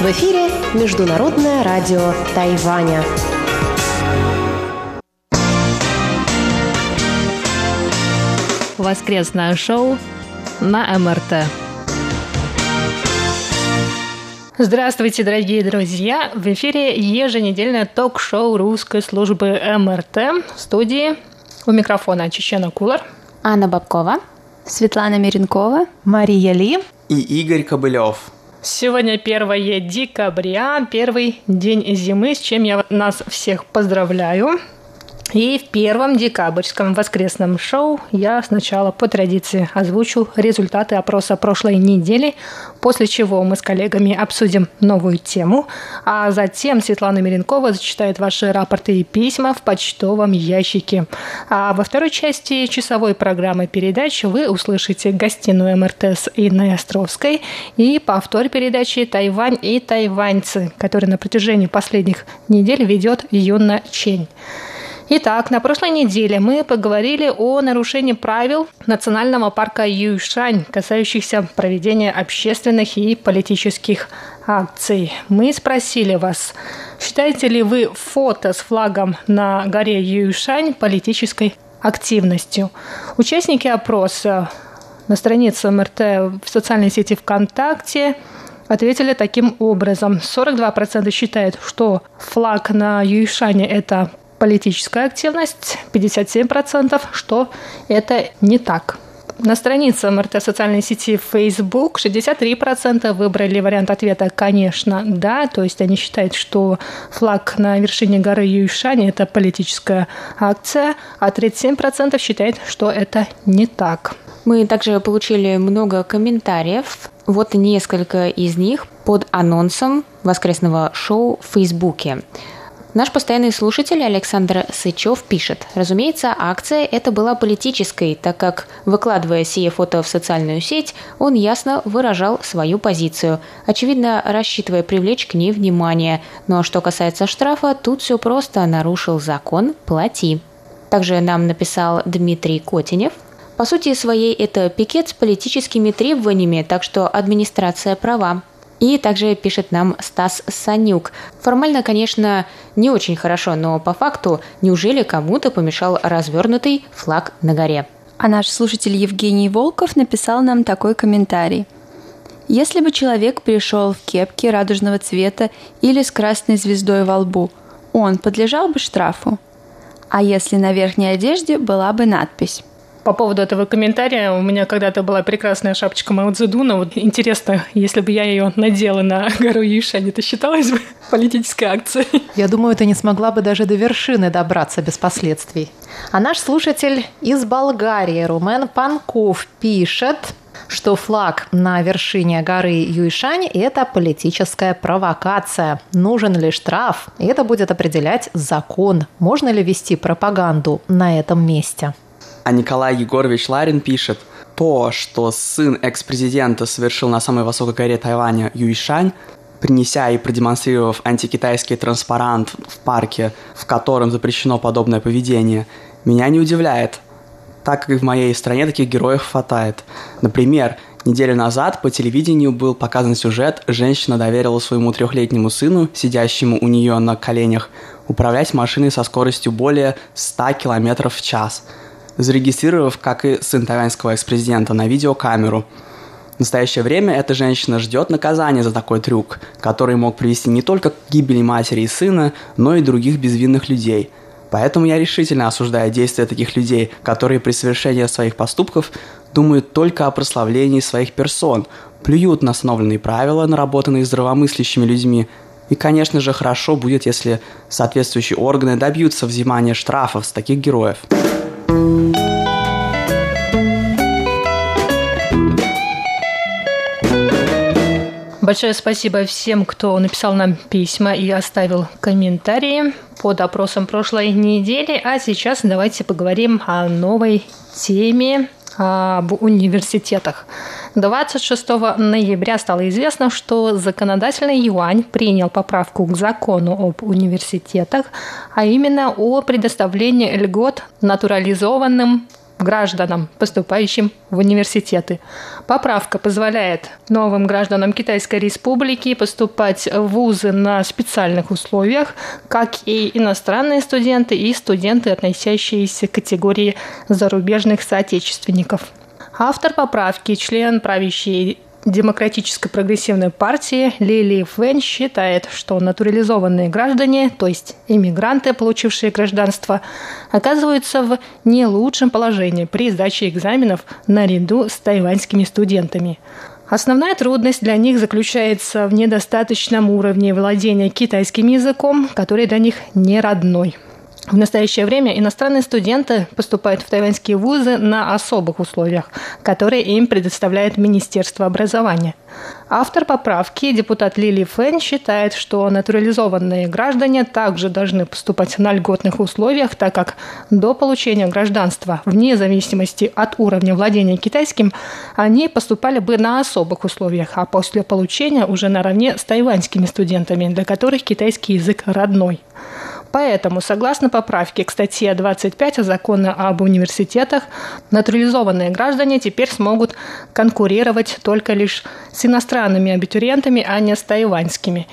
В эфире Международное радио Тайваня. Воскресное шоу на МРТ. Здравствуйте, дорогие друзья! В эфире еженедельное ток-шоу русской службы МРТ в студии у микрофона Чечена Кулар, Анна Бабкова, Светлана Миренкова, Мария Ли и Игорь Кобылев. Сегодня 1 декабря, первый день зимы, с чем я нас всех поздравляю. И в первом декабрьском воскресном шоу я сначала по традиции озвучу результаты опроса прошлой недели, после чего мы с коллегами обсудим новую тему, а затем Светлана Миренкова зачитает ваши рапорты и письма в почтовом ящике. А во второй части часовой программы передач вы услышите гостиную МРТ с Островской и повтор передачи «Тайвань и тайваньцы», который на протяжении последних недель ведет Юна Чень. Итак, на прошлой неделе мы поговорили о нарушении правил национального парка Юйшань, касающихся проведения общественных и политических акций. Мы спросили вас, считаете ли вы фото с флагом на горе Юйшань политической активностью? Участники опроса на странице МРТ в социальной сети ВКонтакте ответили таким образом. 42% считают, что флаг на Юйшане – это политическая активность, 57%, что это не так. На странице МРТ социальной сети Facebook 63% выбрали вариант ответа «конечно, да», то есть они считают, что флаг на вершине горы Юйшань – это политическая акция, а 37% считают, что это не так. Мы также получили много комментариев. Вот несколько из них под анонсом воскресного шоу в Фейсбуке. Наш постоянный слушатель Александр Сычев пишет. Разумеется, акция эта была политической, так как, выкладывая сие фото в социальную сеть, он ясно выражал свою позицию, очевидно, рассчитывая привлечь к ней внимание. Но что касается штрафа, тут все просто. Нарушил закон – плати. Также нам написал Дмитрий Котенев. По сути своей это пикет с политическими требованиями, так что администрация права. И также пишет нам Стас Санюк. Формально, конечно, не очень хорошо, но по факту, неужели кому-то помешал развернутый флаг на горе? А наш слушатель Евгений Волков написал нам такой комментарий. Если бы человек пришел в кепке радужного цвета или с красной звездой во лбу, он подлежал бы штрафу. А если на верхней одежде была бы надпись по поводу этого комментария. У меня когда-то была прекрасная шапочка Мао Цзэдуна. Вот интересно, если бы я ее надела на гору Юшань, это считалось бы политической акцией? Я думаю, ты не смогла бы даже до вершины добраться без последствий. А наш слушатель из Болгарии, Румен Панков, пишет, что флаг на вершине горы Юйшань – это политическая провокация. Нужен ли штраф? Это будет определять закон. Можно ли вести пропаганду на этом месте? А Николай Егорович Ларин пишет, то, что сын экс-президента совершил на самой высокой горе Тайваня Юйшань, принеся и продемонстрировав антикитайский транспарант в парке, в котором запрещено подобное поведение, меня не удивляет, так как в моей стране таких героев хватает. Например, неделю назад по телевидению был показан сюжет, женщина доверила своему трехлетнему сыну, сидящему у нее на коленях, управлять машиной со скоростью более 100 км в час – зарегистрировав, как и сын тайваньского экс-президента, на видеокамеру. В настоящее время эта женщина ждет наказания за такой трюк, который мог привести не только к гибели матери и сына, но и других безвинных людей. Поэтому я решительно осуждаю действия таких людей, которые при совершении своих поступков думают только о прославлении своих персон, плюют на установленные правила, наработанные здравомыслящими людьми, и, конечно же, хорошо будет, если соответствующие органы добьются взимания штрафов с таких героев. Большое спасибо всем, кто написал нам письма и оставил комментарии под опросом прошлой недели. А сейчас давайте поговорим о новой теме об университетах. 26 ноября стало известно, что законодательный юань принял поправку к закону об университетах, а именно о предоставлении льгот натурализованным гражданам, поступающим в университеты. Поправка позволяет новым гражданам Китайской Республики поступать в вузы на специальных условиях, как и иностранные студенты и студенты, относящиеся к категории зарубежных соотечественников. Автор поправки, член правящей Демократической прогрессивной партии Лили Фэн считает, что натурализованные граждане, то есть иммигранты, получившие гражданство, оказываются в не лучшем положении при сдаче экзаменов наряду с тайваньскими студентами. Основная трудность для них заключается в недостаточном уровне владения китайским языком, который для них не родной – в настоящее время иностранные студенты поступают в тайваньские вузы на особых условиях, которые им предоставляет Министерство образования. Автор поправки, депутат Лили Фэн, считает, что натурализованные граждане также должны поступать на льготных условиях, так как до получения гражданства, вне зависимости от уровня владения китайским, они поступали бы на особых условиях, а после получения уже наравне с тайваньскими студентами, для которых китайский язык родной. Поэтому, согласно поправке к статье 25 закона об университетах, натурализованные граждане теперь смогут конкурировать только лишь с иностранными абитуриентами, а не с тайваньскими.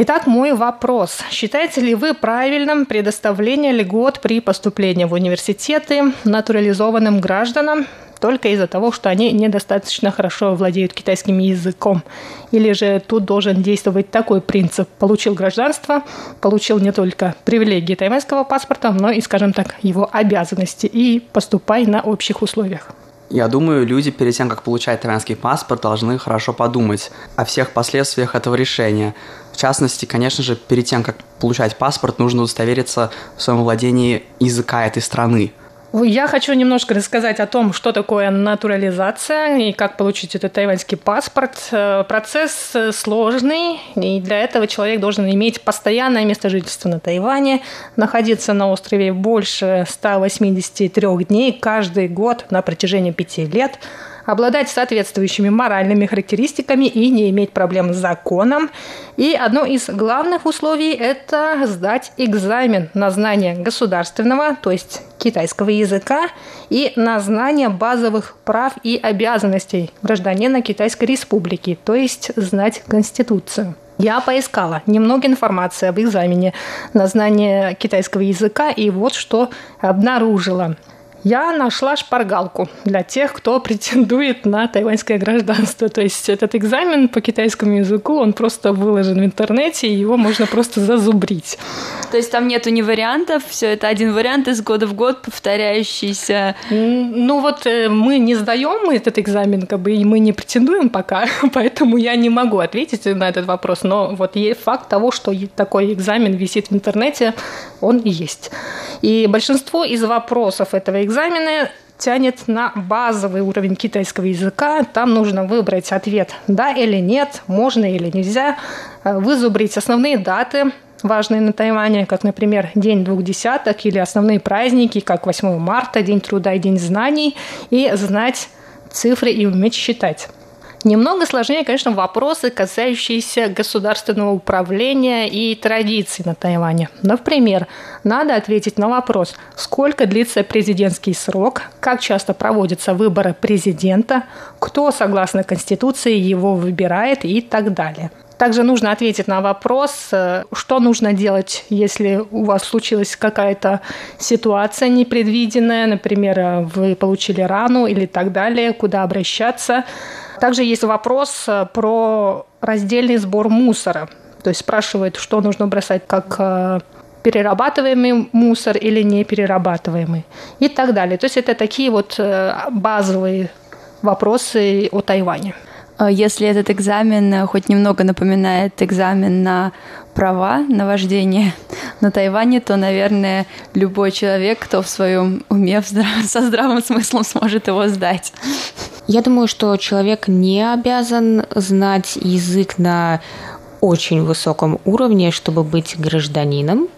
Итак, мой вопрос. Считаете ли вы правильным предоставление льгот при поступлении в университеты натурализованным гражданам, только из-за того, что они недостаточно хорошо владеют китайским языком. Или же тут должен действовать такой принцип. Получил гражданство, получил не только привилегии тайваньского паспорта, но и, скажем так, его обязанности. И поступай на общих условиях. Я думаю, люди перед тем, как получать тайваньский паспорт, должны хорошо подумать о всех последствиях этого решения. Частности, конечно же, перед тем, как получать паспорт, нужно удостовериться в своем владении языка этой страны – я хочу немножко рассказать о том, что такое натурализация и как получить этот тайваньский паспорт. Э, процесс э, сложный, и для этого человек должен иметь постоянное место жительства на Тайване, находиться на острове больше 183 дней каждый год на протяжении пяти лет – обладать соответствующими моральными характеристиками и не иметь проблем с законом. И одно из главных условий – это сдать экзамен на знание государственного, то есть китайского языка, и на знание базовых прав и обязанностей гражданина Китайской Республики, то есть знать Конституцию. Я поискала немного информации об экзамене на знание китайского языка, и вот что обнаружила – я нашла шпаргалку для тех, кто претендует на тайваньское гражданство. То есть этот экзамен по китайскому языку, он просто выложен в интернете, и его можно просто зазубрить. То есть там нету ни вариантов, все это один вариант из года в год повторяющийся. Ну вот э, мы не сдаем этот экзамен, как бы, и мы не претендуем пока, поэтому я не могу ответить на этот вопрос. Но вот факт того, что такой экзамен висит в интернете, он есть. И большинство из вопросов этого экзамена тянет на базовый уровень китайского языка. Там нужно выбрать ответ «да» или «нет», «можно» или «нельзя», э, вызубрить основные даты, важные на Тайване, как, например, День двух десяток или основные праздники, как 8 марта, День труда и День знаний, и знать цифры и уметь считать. Немного сложнее, конечно, вопросы, касающиеся государственного управления и традиций на Тайване. Например, надо ответить на вопрос, сколько длится президентский срок, как часто проводятся выборы президента, кто, согласно Конституции, его выбирает и так далее. Также нужно ответить на вопрос, э, что нужно делать, если у вас случилась какая-то ситуация непредвиденная, например, э, вы получили рану или так далее, куда обращаться. Также есть вопрос э, про раздельный сбор мусора. То есть спрашивают, что нужно бросать как перерабатываемый мусор или не перерабатываемый и так далее. То есть это такие вот базовые вопросы о Тайване. А если этот экзамен э, хоть немного напоминает экзамен на права на вождение на Тайване, то, наверное, любой человек, кто в своем уме со здравым смыслом сможет его сдать. Я думаю, что человек не обязан знать язык на очень высоком уровне, чтобы быть гражданином.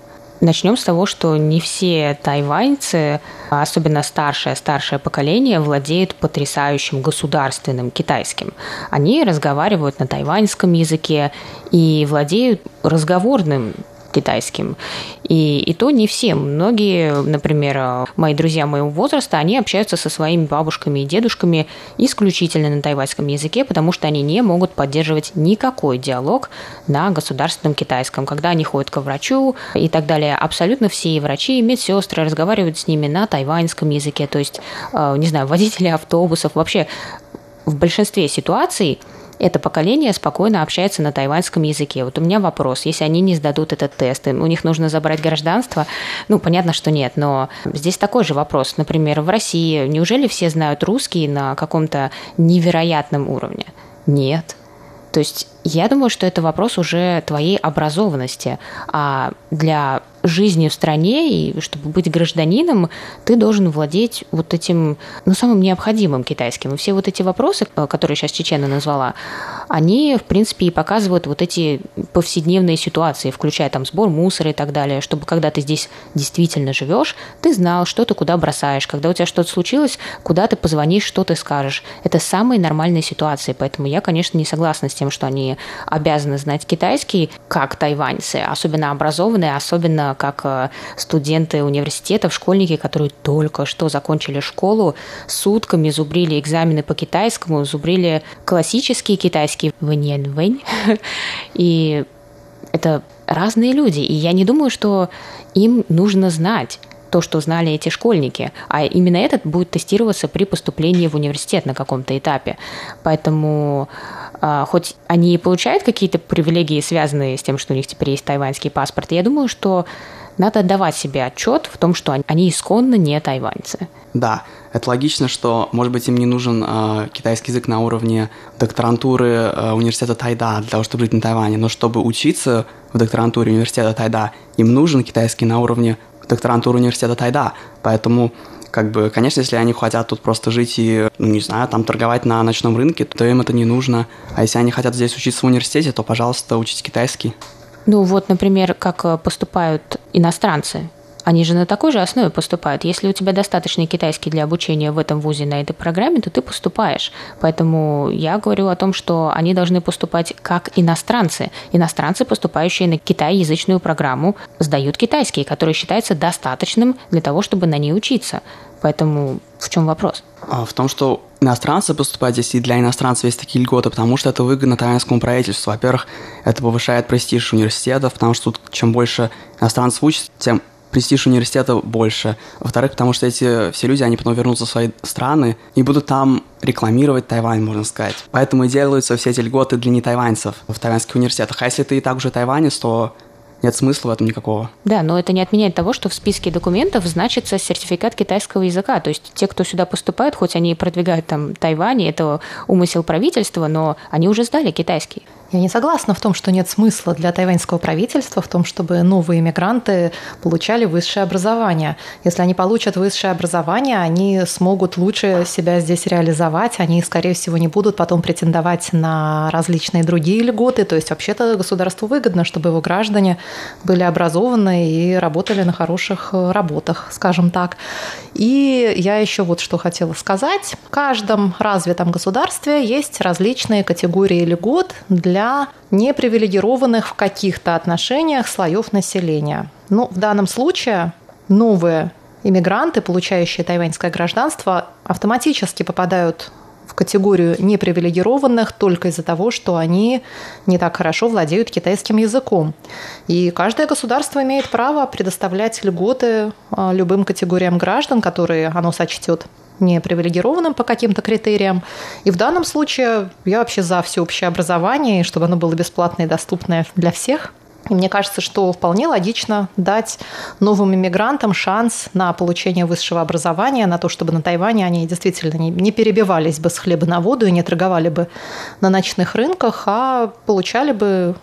Начнем с того, что не все тайваньцы, особенно старшее старшее поколение, владеют потрясающим государственным китайским. Они разговаривают на тайваньском языке и владеют разговорным китайским. И, и то не все. Многие, например, мои друзья моего возраста, они общаются со своими бабушками и дедушками исключительно на тайваньском языке, потому что они не могут поддерживать никакой диалог на государственном китайском. Когда они ходят к врачу и так далее, абсолютно все врачи и медсестры разговаривают с ними на тайваньском языке. То есть, э, не знаю, водители автобусов, вообще в большинстве ситуаций это поколение спокойно общается на тайваньском языке. Вот у меня вопрос, если они не сдадут этот тест, у них нужно забрать гражданство? Ну, понятно, что нет, но здесь такой же вопрос. Например, в России неужели все знают русский на каком-то невероятном уровне? Нет. То есть я думаю, что это вопрос уже твоей образованности. А для жизни в стране, и чтобы быть гражданином, ты должен владеть вот этим, ну, самым необходимым китайским. И все вот эти вопросы, э, которые сейчас Чечена назвала, они, в принципе, и показывают вот эти повседневные ситуации, включая там сбор мусора и так далее, чтобы когда ты здесь действительно живешь, ты знал, что ты куда бросаешь, когда у тебя что-то случилось, куда ты позвонишь, что ты скажешь. Это самые нормальные ситуации, поэтому я, конечно, не согласна с тем, что они обязаны знать китайский, как тайваньцы, особенно образованные, особенно как э, студенты университетов, школьники, которые только что закончили школу, сутками зубрили экзамены по китайскому, зубрили классический китайский вэнь И это разные люди. И я не думаю, что им нужно знать то, что знали эти школьники, а именно этот будет тестироваться при поступлении в университет на каком-то этапе. Поэтому хоть они и получают какие-то привилегии, связанные с тем, что у них теперь есть тайваньский паспорт, я думаю, что надо отдавать себе отчет в том, что они исконно не тайваньцы. Да, это логично, что, может быть, им не нужен э, китайский язык на уровне докторантуры э, университета Тайда для того, чтобы жить на Тайване, но чтобы учиться в докторантуре университета Тайда, им нужен китайский на уровне докторантуры университета Тайда. Поэтому как бы, конечно, если они хотят тут просто жить и, ну, не знаю, там торговать на ночном рынке, то им это не нужно. А если они хотят здесь учиться в университете, то, пожалуйста, учите китайский. Ну вот, например, как э, поступают иностранцы. Они же на такой же основе поступают. Если у тебя достаточный китайский для обучения в этом вузе на этой программе, то ты поступаешь. Поэтому я говорю о том, что они должны поступать как иностранцы. Иностранцы, поступающие на китайязычную программу, сдают китайский, который считается достаточным для того, чтобы на ней учиться. Поэтому в чем вопрос? А, в том, что иностранцы поступают здесь, и для иностранцев есть такие льготы, потому что это выгодно тайваньскому правительству. Во-первых, это повышает престиж университетов, потому что тут чем больше иностранцев учатся, тем престиж университета больше. Во-вторых, потому что эти все люди, они потом вернутся в свои страны и будут там рекламировать Тайвань, можно сказать. Поэтому и делаются все эти льготы для нетайваньцев в тайваньских университетах. А если ты и так уже тайванец, то нет смысла в этом никакого. Да, но это не отменяет того, что в списке документов значится сертификат китайского языка. То есть те, кто сюда поступают, хоть они и продвигают там Тайвань, это умысел правительства, но они уже сдали китайский. Я не согласна в том, что нет смысла для тайваньского правительства в том, чтобы новые иммигранты получали высшее образование. Если они получат высшее образование, они смогут лучше себя здесь реализовать, они, скорее всего, не будут потом претендовать на различные другие льготы. То есть вообще-то государству выгодно, чтобы его граждане были образованы и работали на хороших работах, скажем так. И я еще вот что хотела сказать. В каждом развитом государстве есть различные категории льгот для для непривилегированных в каких-то отношениях слоев населения. Ну, в данном случае новые иммигранты, получающие тайваньское гражданство, автоматически попадают в категорию непривилегированных только из-за того, что они не так хорошо владеют китайским языком. И каждое государство имеет право предоставлять льготы а, любым категориям граждан, которые оно сочтет не привилегированным по каким-то критериям. И в данном случае я вообще за всеобщее образование, чтобы оно было бесплатное и доступное для всех. И мне кажется, что вполне логично дать новым иммигрантам шанс на получение высшего образования, на то, чтобы на Тайване они действительно не, перебивались бы с хлеба на воду и не торговали бы на ночных рынках, а получали бы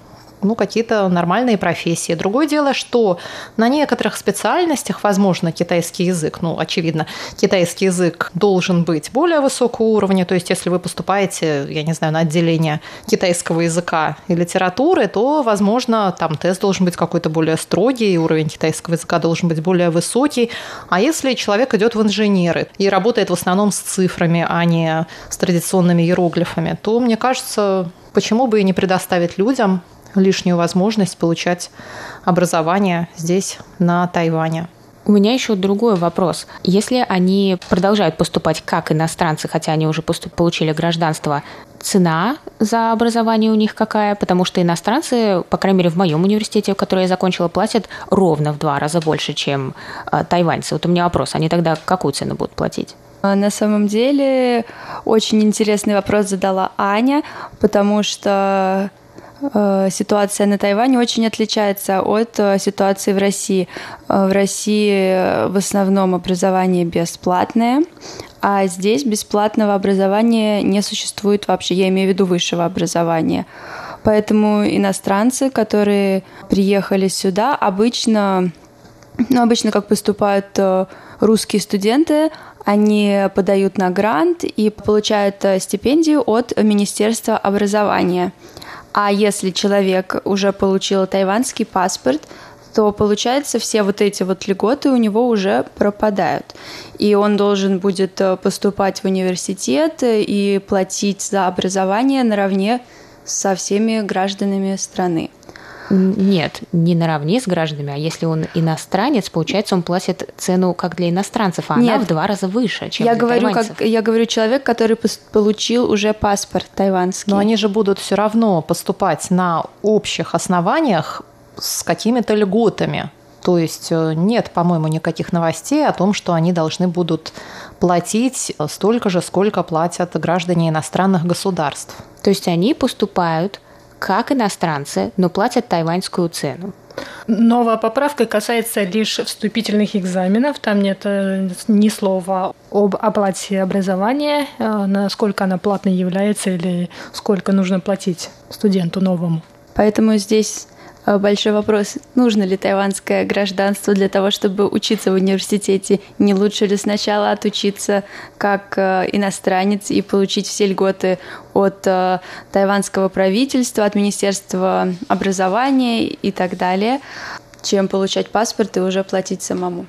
ну, какие-то нормальные профессии. Другое дело, что на некоторых специальностях, возможно, китайский язык, ну, очевидно, китайский язык должен быть более высокого уровня, то есть если вы поступаете, я не знаю, на отделение китайского языка и литературы, то, возможно, там тест должен быть какой-то более строгий, уровень китайского языка должен быть более высокий. А если человек идет в инженеры и работает в основном с цифрами, а не с традиционными иероглифами, то, мне кажется, почему бы и не предоставить людям лишнюю возможность получать образование здесь, на Тайване. У меня еще другой вопрос. Если они продолжают поступать как иностранцы, хотя они уже поступ- получили гражданство, цена за образование у них какая? Потому что иностранцы, по крайней мере, в моем университете, который я закончила, платят ровно в два раза больше, чем э, тайваньцы. Вот у меня вопрос, они тогда какую цену будут платить? А на самом деле очень интересный вопрос задала Аня, потому что ситуация на Тайване очень отличается от э, ситуации в России. Э, в России в основном образование бесплатное, а здесь бесплатного образования не существует вообще, я имею в виду высшего образования. Поэтому иностранцы, которые приехали сюда, обычно, ну, обычно как поступают русские студенты, они подают на грант и получают стипендию от Министерства образования – а если человек уже получил тайванский паспорт, то получается все вот эти вот льготы у него уже пропадают. И он должен будет э, поступать в университет и платить за образование наравне со всеми гражданами страны. Нет, не наравне с гражданами, а если он иностранец, получается, он платит цену как для иностранцев, а Нет, она в два раза выше, чем я для говорю, тайваньцев. как Я говорю человек, который получил уже паспорт тайванский. Но они же будут все равно поступать на общих основаниях с какими-то льготами. То есть э, нет, по-моему, никаких новостей о том, что они должны будут платить столько же, сколько платят граждане иностранных государств. То есть они поступают как иностранцы, но платят тайваньскую цену. Новая поправка касается лишь вступительных экзаменов. Там нет э, ни слова об оплате образования, э, насколько она платной является или сколько нужно платить студенту новому. Поэтому здесь большой вопрос, нужно ли тайванское гражданство для того, чтобы учиться в университете. Не лучше ли сначала отучиться как э, иностранец и получить все льготы от э, тайванского правительства, от Министерства образования и так далее, чем получать паспорт и уже платить самому.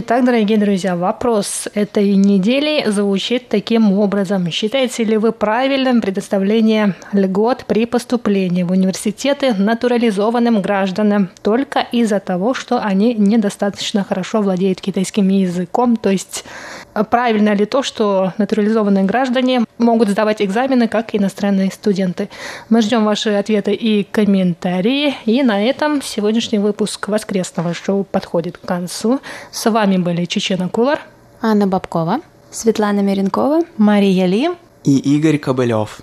Итак, дорогие друзья, вопрос этой недели звучит таким образом. Считаете ли вы правильным предоставление льгот при поступлении в университеты натурализованным гражданам только из-за того, что они недостаточно хорошо владеют китайским языком? То есть правильно ли то, что натурализованные граждане могут сдавать экзамены как иностранные студенты? Мы ждем ваши ответы и комментарии. И на этом сегодняшний выпуск воскресного шоу подходит к концу. С вами вами были Чечена Кулар, Анна Бабкова, Светлана Меренкова, Мария Ли и Игорь Кобылев.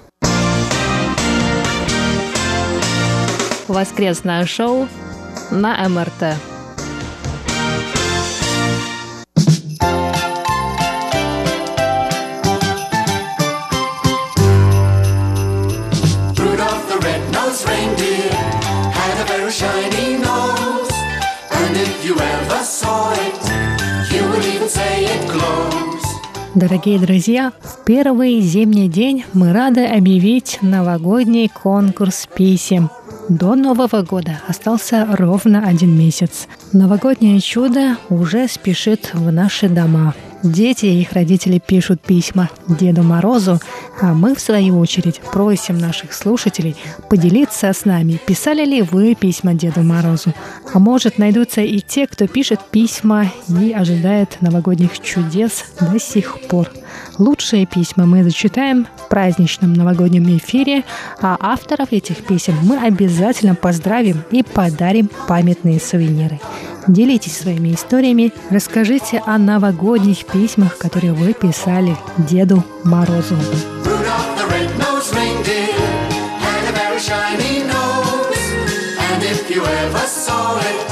Воскресное шоу на МРТ. Дорогие друзья, в первый зимний день мы рады объявить новогодний конкурс писем. До Нового года остался ровно один месяц. Новогоднее чудо уже спешит в наши дома – Дети и их родители пишут письма Деду Морозу, а мы, в свою очередь, просим наших слушателей поделиться с нами, писали ли вы письма Деду Морозу. А может, найдутся и те, кто пишет письма и ожидает новогодних чудес до сих пор. Лучшие письма мы зачитаем в праздничном новогоднем эфире, а авторов этих писем мы обязательно поздравим и подарим памятные сувениры. Делитесь своими историями, расскажите о новогодних письмах, которые вы писали Деду Морозу. you ever saw it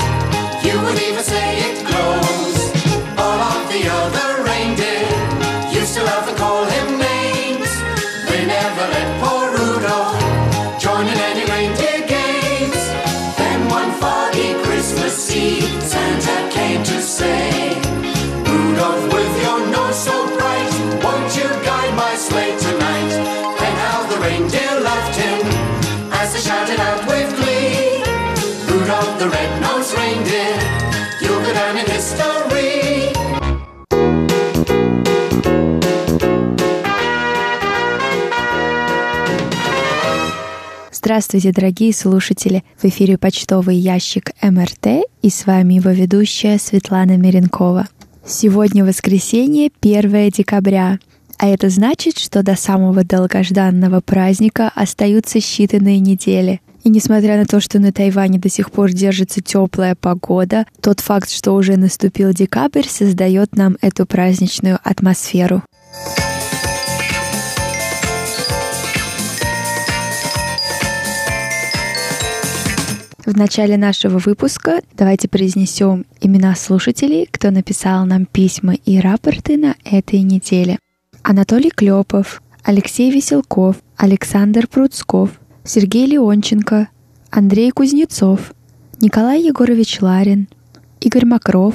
Здравствуйте, дорогие слушатели! В эфире почтовый ящик МРТ и с вами его ведущая Светлана Миренкова. Сегодня воскресенье, 1 декабря, а это значит, что до самого долгожданного праздника остаются считанные недели. И несмотря на то, что на Тайване до сих пор держится теплая погода, тот факт, что уже наступил декабрь, создает нам эту праздничную атмосферу. В начале нашего выпуска давайте произнесем имена слушателей, кто написал нам письма и рапорты на этой неделе. Анатолий Клепов, Алексей Веселков, Александр Пруцков, Сергей Леонченко, Андрей Кузнецов, Николай Егорович Ларин, Игорь Макров,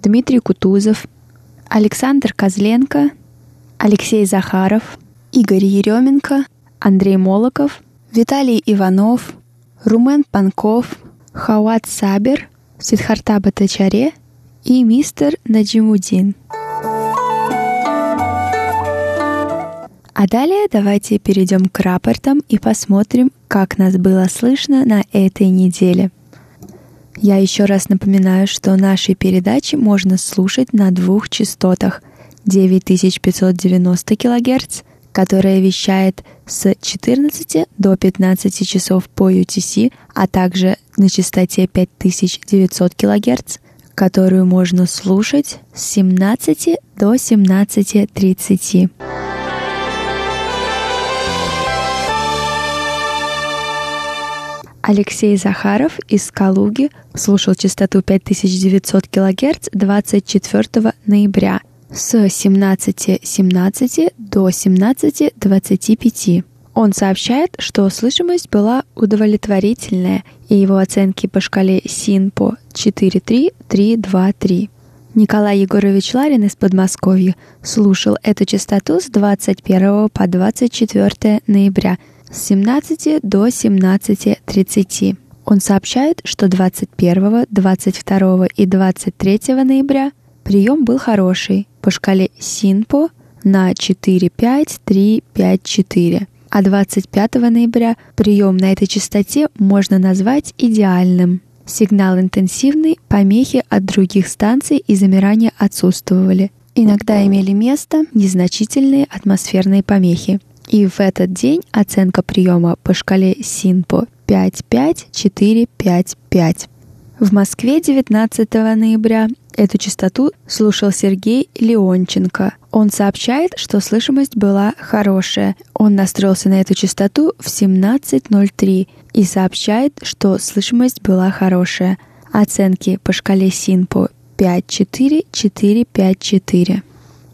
Дмитрий Кутузов, Александр Козленко, Алексей Захаров, Игорь Еременко, Андрей Молоков, Виталий Иванов, Румен Панков, Хауат Сабер, Сидхарта Батачаре и мистер Наджимудин. А далее давайте перейдем к рапортам и посмотрим, как нас было слышно на этой неделе. Я еще раз напоминаю, что наши передачи можно слушать на двух частотах 9590 кГц, которая вещает с 14 до 15 часов по UTC, а также на частоте 5900 кГц, которую можно слушать с 17 до 17.30. Алексей Захаров из Калуги слушал частоту 5900 кГц 24 ноября с 17.17 .17 до 17.25. Он сообщает, что слышимость была удовлетворительная, и его оценки по шкале СИНПО 43323. Николай Егорович Ларин из Подмосковья слушал эту частоту с 21 по 24 ноября с 17 до 17.30. Он сообщает, что 21, 22 и 23 ноября прием был хороший по шкале СИНПО на 4-5-3-5-4. А 25 ноября прием на этой частоте можно назвать идеальным. Сигнал интенсивный, помехи от других станций и замирания отсутствовали. Иногда имели место незначительные атмосферные помехи. И в этот день оценка приема по шкале СИНПО 5-5-4-5-5. В Москве 19 ноября эту частоту слушал Сергей Леонченко. Он сообщает, что слышимость была хорошая. Он настроился на эту частоту в 17.03 и сообщает, что слышимость была хорошая. Оценки по шкале СИНПО 5-4-4-5-4.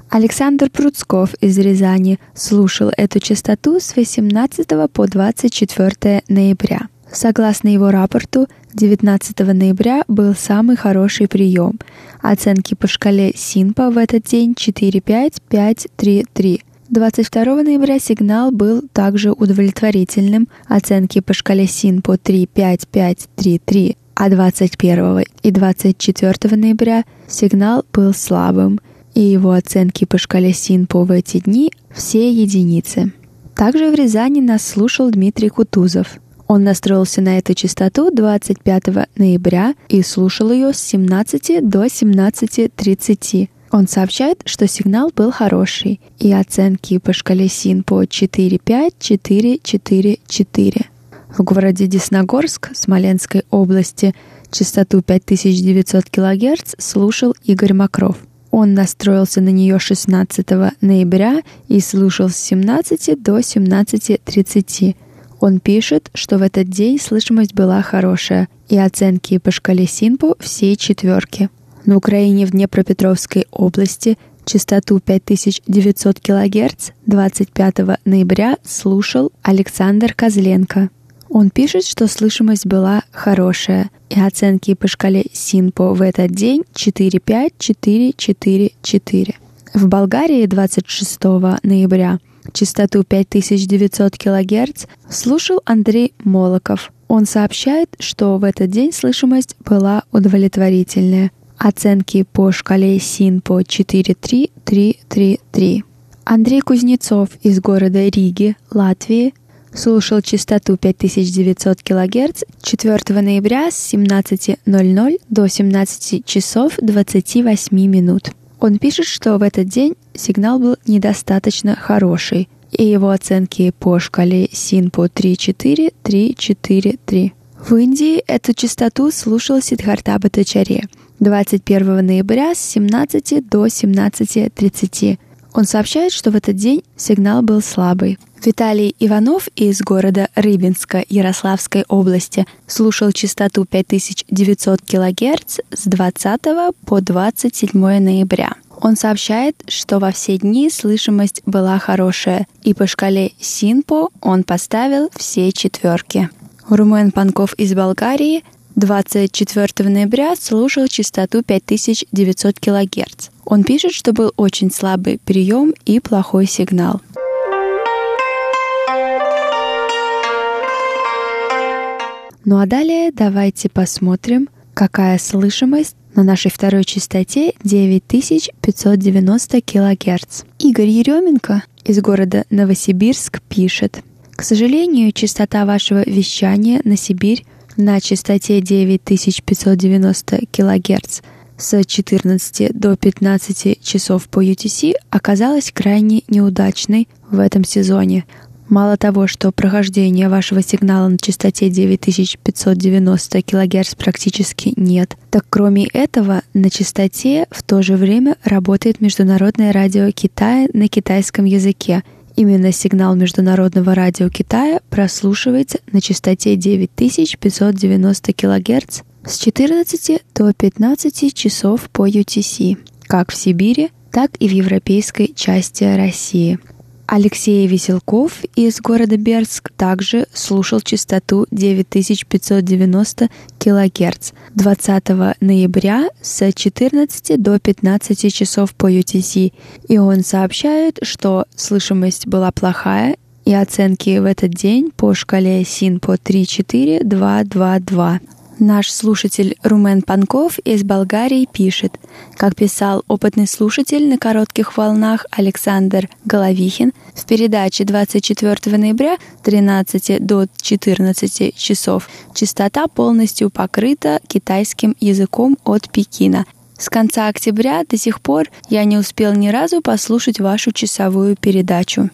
Александр Пруцков из Рязани слушал эту частоту с 18 по 24 ноября. Согласно его рапорту, 19 ноября был самый хороший прием. Оценки по шкале СИНПа в этот день 4-5-5-3-3. 22 ноября сигнал был также удовлетворительным. Оценки по шкале СИНПО 3-5-5-3-3. А 21 и 24 ноября сигнал был слабым, и его оценки по шкале СИНПО в эти дни все единицы. Также в Рязани нас слушал Дмитрий Кутузов. Он настроился на эту частоту 25 ноября и слушал ее с 17 до 17.30. Он сообщает, что сигнал был хороший, и оценки по шкале СИНПО 4-5-4-4-4. В городе Десногорск Смоленской области частоту 5900 кГц слушал Игорь Макров. Он настроился на нее 16 ноября и слушал с 17 до 17.30. Он пишет, что в этот день слышимость была хорошая, и оценки по шкале Синпо все четверки. На Украине в Днепропетровской области частоту 5900 кГц 25 ноября слушал Александр Козленко. Он пишет, что слышимость была хорошая, и оценки по шкале Синпо в этот день 4-5, 4-4-4. В Болгарии 26 ноября частоту 5900 кГц слушал Андрей Молоков. Он сообщает, что в этот день слышимость была удовлетворительная. Оценки по шкале СИНПО 43333. Андрей Кузнецов из города Риги, Латвии, слушал частоту 5900 кГц 4 ноября с 17.00 до 17 часов 28 минут. Он пишет, что в этот день сигнал был недостаточно хороший, и его оценки по шкале СИНПО 3.4-3.4.3. В Индии эту частоту слушал Сидхарта Батачаре 21 ноября с 17 до 17.30. Он сообщает, что в этот день сигнал был слабый. Виталий Иванов из города Рыбинска Ярославской области слушал частоту 5900 кГц с 20 по 27 ноября. Он сообщает, что во все дни слышимость была хорошая, и по шкале Синпо он поставил все четверки. Румен Панков из Болгарии 24 ноября слушал частоту 5900 кГц. Он пишет, что был очень слабый прием и плохой сигнал. Ну а далее давайте посмотрим, какая слышимость на нашей второй частоте 9590 кГц. Игорь Еременко из города Новосибирск пишет. К сожалению, частота вашего вещания на Сибирь на частоте 9590 кГц с 14 до 15 часов по UTC оказалась крайне неудачной в этом сезоне. Мало того, что прохождения вашего сигнала на частоте 9590 кГц практически нет, так кроме этого на частоте в то же время работает Международное радио Китая на китайском языке. Именно сигнал Международного радио Китая прослушивается на частоте 9590 кГц с 14 до 15 часов по UTC, как в Сибири, так и в европейской части России. Алексей Веселков из города Берск также слушал частоту 9590 кГц 20 ноября с 14 до 15 часов по UTC, и он сообщает, что слышимость была плохая и оценки в этот день по шкале СИН по 3-4-2-2-2. Наш слушатель Румен Панков из Болгарии пишет, как писал опытный слушатель на коротких волнах Александр Головихин в передаче 24 ноября 13 до 14 часов частота полностью покрыта китайским языком от Пекина. С конца октября до сих пор я не успел ни разу послушать вашу часовую передачу.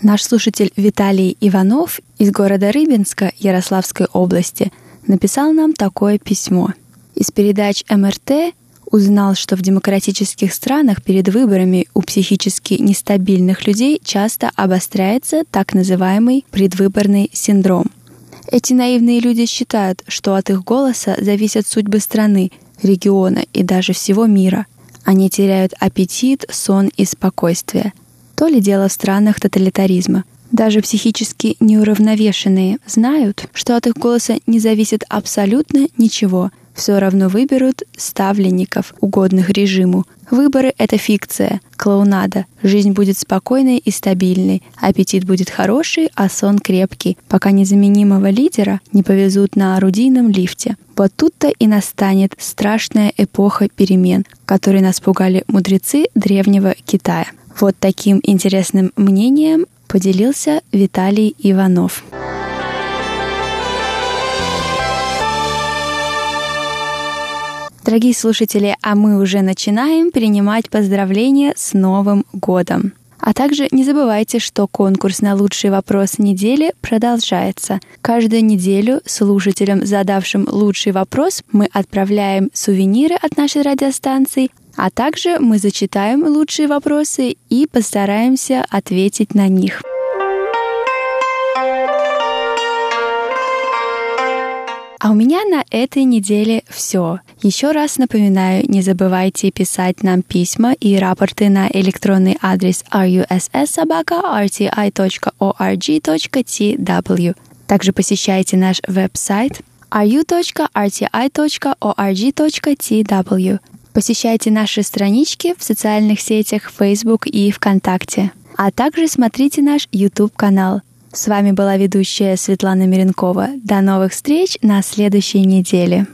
Наш слушатель Виталий Иванов из города Рыбинска Ярославской области написал нам такое письмо. Из передач МРТ узнал, что в демократических странах перед выборами у психически нестабильных людей часто обостряется так называемый предвыборный синдром. Эти наивные люди считают, что от их голоса зависят судьбы страны, региона и даже всего мира. Они теряют аппетит, сон и спокойствие – то ли дело в странах тоталитаризма. Даже психически неуравновешенные знают, что от их голоса не зависит абсолютно ничего. Все равно выберут ставленников, угодных режиму. Выборы — это фикция, клоунада. Жизнь будет спокойной и стабильной, аппетит будет хороший, а сон крепкий, пока незаменимого лидера не повезут на орудийном лифте. Вот тут-то и настанет страшная эпоха перемен, которой нас пугали мудрецы древнего Китая. Вот таким интересным мнением поделился Виталий Иванов. Дорогие слушатели, а мы уже начинаем принимать поздравления с Новым годом. А также не забывайте, что конкурс на лучший вопрос недели продолжается. Каждую неделю слушателям, задавшим лучший вопрос, мы отправляем сувениры от нашей радиостанции, А также мы зачитаем лучшие вопросы и постараемся ответить на них. А у меня на этой неделе все. Еще раз напоминаю, не забывайте писать нам письма и рапорты на электронный адрес russsobaka.rti.org.tw. Также посещайте наш веб-сайт ru.rti.org.tw. Посещайте наши странички в социальных сетях Facebook и ВКонтакте. А также смотрите наш YouTube-канал. С вами была ведущая Светлана Миренкова. До новых встреч на следующей неделе.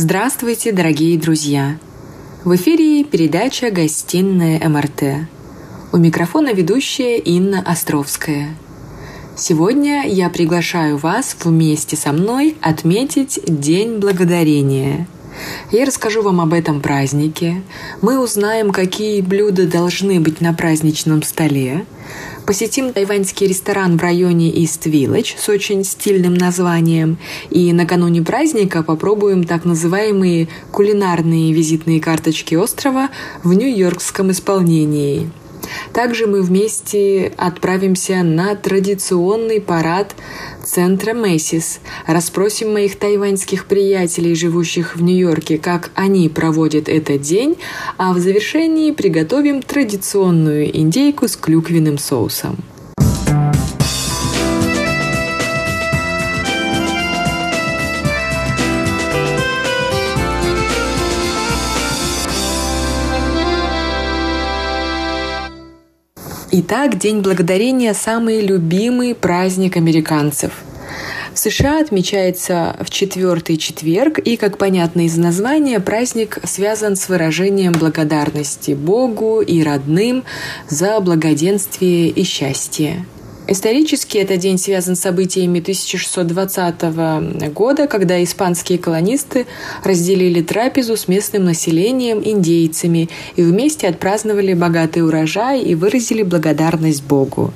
Здравствуйте, дорогие друзья! В эфире передача «Гостиная МРТ». У микрофона ведущая Инна Островская. Сегодня я приглашаю вас вместе со мной отметить День Благодарения. Я расскажу вам об этом празднике. Мы узнаем, какие блюда должны быть на праздничном столе. Посетим тайваньский ресторан в районе East Village с очень стильным названием. И накануне праздника попробуем так называемые кулинарные визитные карточки острова в нью-йоркском исполнении. Также мы вместе отправимся на традиционный парад центра Мэйсис. Расспросим моих тайваньских приятелей, живущих в Нью-Йорке, как они проводят этот день, а в завершении приготовим традиционную индейку с клюквенным соусом. Итак, День Благодарения – самый любимый праздник американцев. В США отмечается в четвертый четверг, и, как понятно из названия, праздник связан с выражением благодарности Богу и родным за благоденствие и счастье. Исторически этот день связан с событиями 1620 года, когда испанские колонисты разделили трапезу с местным населением, индейцами, и вместе отпраздновали богатый урожай и выразили благодарность Богу.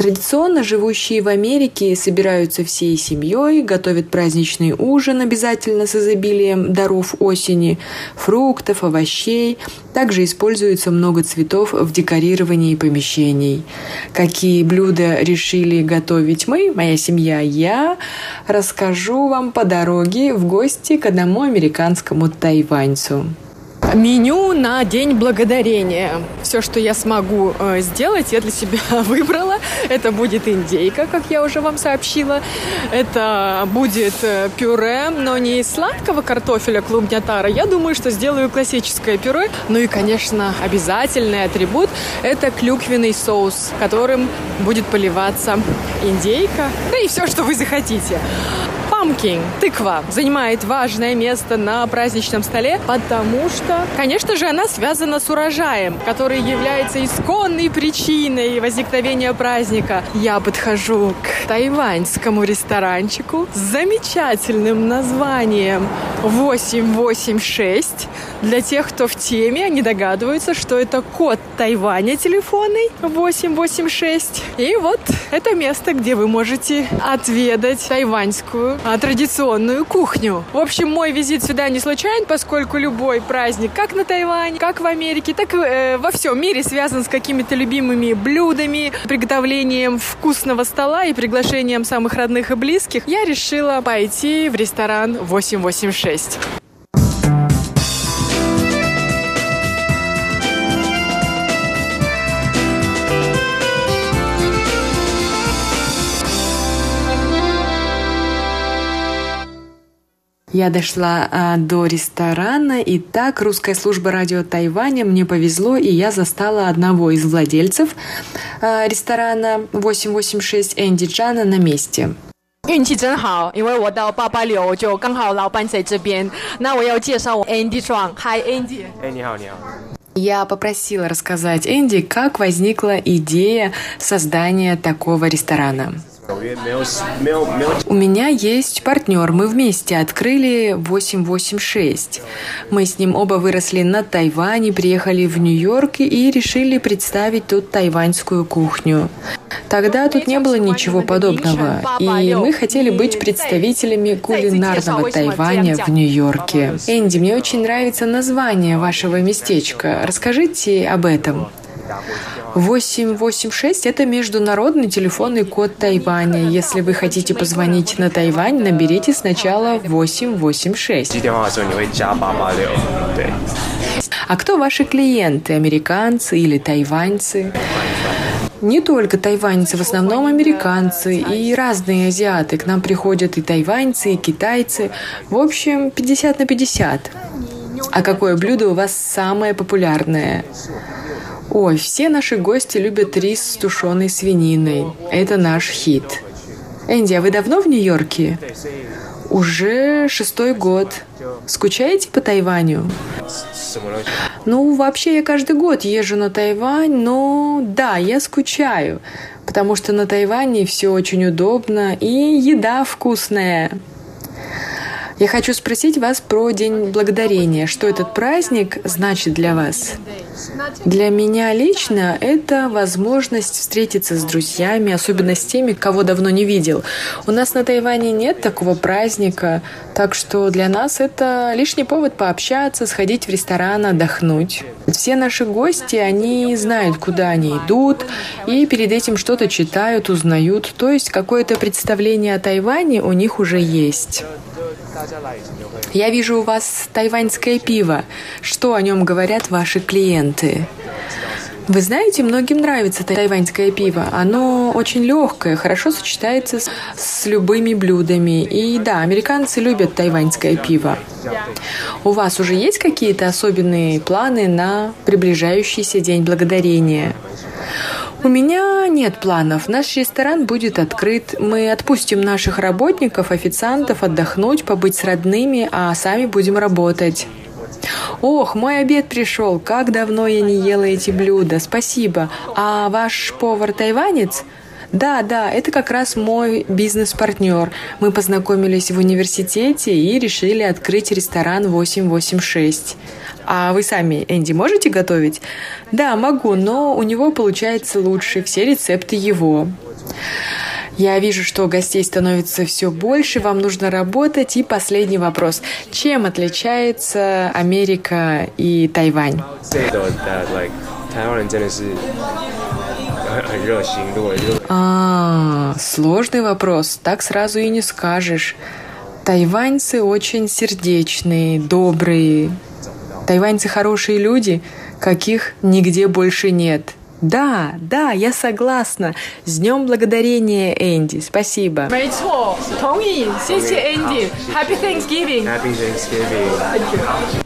Традиционно живущие в Америке собираются всей семьей, готовят праздничный ужин обязательно с изобилием даров осени, фруктов, овощей. Также используется много цветов в декорировании помещений. Какие блюда решили готовить мы, моя семья, я, расскажу вам по дороге в гости к одному американскому тайваньцу. Меню на День Благодарения. Все, что я смогу э, сделать, я для себя выбрала. Это будет индейка, как я уже вам сообщила. Это будет э, пюре, но не из сладкого картофеля клубнятара. Я думаю, что сделаю классическое пюре. Ну и, конечно, обязательный атрибут – это клюквенный соус, которым будет поливаться индейка. Да и все, что вы захотите. Pumpkin, тыква, занимает важное место на праздничном столе, потому что, конечно же, она связана с урожаем, который является исконной причиной возникновения праздника. Я подхожу к тайваньскому ресторанчику с замечательным названием 886. Для тех, кто в теме, они догадываются, что это код Тайваня телефонный 886. И вот это место, где вы можете отведать тайваньскую традиционную кухню. В общем, мой визит сюда не случайен, поскольку любой праздник, как на Тайване, как в Америке, так э, во всем мире связан с какими-то любимыми блюдами, приготовлением вкусного стола и приглашением самых родных и близких. Я решила пойти в ресторан 886. Я дошла а, до ресторана, и так русская служба радио Тайваня мне повезло, и я застала одного из владельцев а, ресторана 886 Энди Джана на месте. 运气真好，因为我到八八六就刚好老板在这边。那我要介绍我 Andy Chuang。Hi Andy。哎，你好，你好。 Я попросила рассказать Энди, как возникла идея создания такого ресторана. У меня есть партнер. Мы вместе открыли 886. Мы с ним оба выросли на Тайване, приехали в Нью-Йорк и решили представить тут тайваньскую кухню. Тогда тут не было ничего подобного. И мы хотели быть представителями кулинарного Тайваня в Нью-Йорке. Энди, мне очень нравится название вашего местечка. Расскажите об этом. 886 – это международный телефонный код Тайваня. Если вы хотите позвонить на Тайвань, наберите сначала 886. А кто ваши клиенты? Американцы или тайваньцы? не только тайваньцы, в основном американцы и разные азиаты. К нам приходят и тайваньцы, и китайцы. В общем, 50 на 50. А какое блюдо у вас самое популярное? Ой, все наши гости любят рис с тушеной свининой. Это наш хит. Энди, а вы давно в Нью-Йорке? Уже шестой год. Скучаете по Тайваню? Ну, вообще я каждый год езжу на Тайвань, но да, я скучаю, потому что на Тайване все очень удобно и еда вкусная. Я хочу спросить вас про День Благодарения. Что этот праздник значит для вас? Для меня лично это возможность встретиться с друзьями, особенно с теми, кого давно не видел. У нас на Тайване нет такого праздника, так что для нас это лишний повод пообщаться, сходить в ресторан, отдохнуть. Все наши гости, они знают, куда они идут, и перед этим что-то читают, узнают. То есть какое-то представление о Тайване у них уже есть. Я вижу у вас тайваньское пиво. Что о нем говорят ваши клиенты? Вы знаете, многим нравится тайваньское пиво. Оно очень легкое, хорошо сочетается с, с любыми блюдами. И да, американцы любят тайваньское пиво. У вас уже есть какие-то особенные планы на приближающийся День Благодарения? У меня нет планов. Наш ресторан будет открыт. Мы отпустим наших работников, официантов отдохнуть, побыть с родными, а сами будем работать. Ох, мой обед пришел. Как давно я не ела эти блюда. Спасибо. А ваш повар тайванец? Да, да, это как раз мой бизнес-партнер. Мы познакомились в университете и решили открыть ресторан 886. А вы сами, Энди, можете готовить? Да, могу, но у него получается лучше. Все рецепты его. Я вижу, что гостей становится все больше, вам нужно работать. И последний вопрос. Чем отличается Америка и Тайвань? А, сложный вопрос, так сразу и не скажешь. Тайваньцы очень сердечные, добрые, Тайваньцы хорошие люди, каких нигде больше нет. Да, да, я согласна. С Днем Благодарения, Энди. Спасибо. Happy Thanksgiving. Happy Thanksgiving.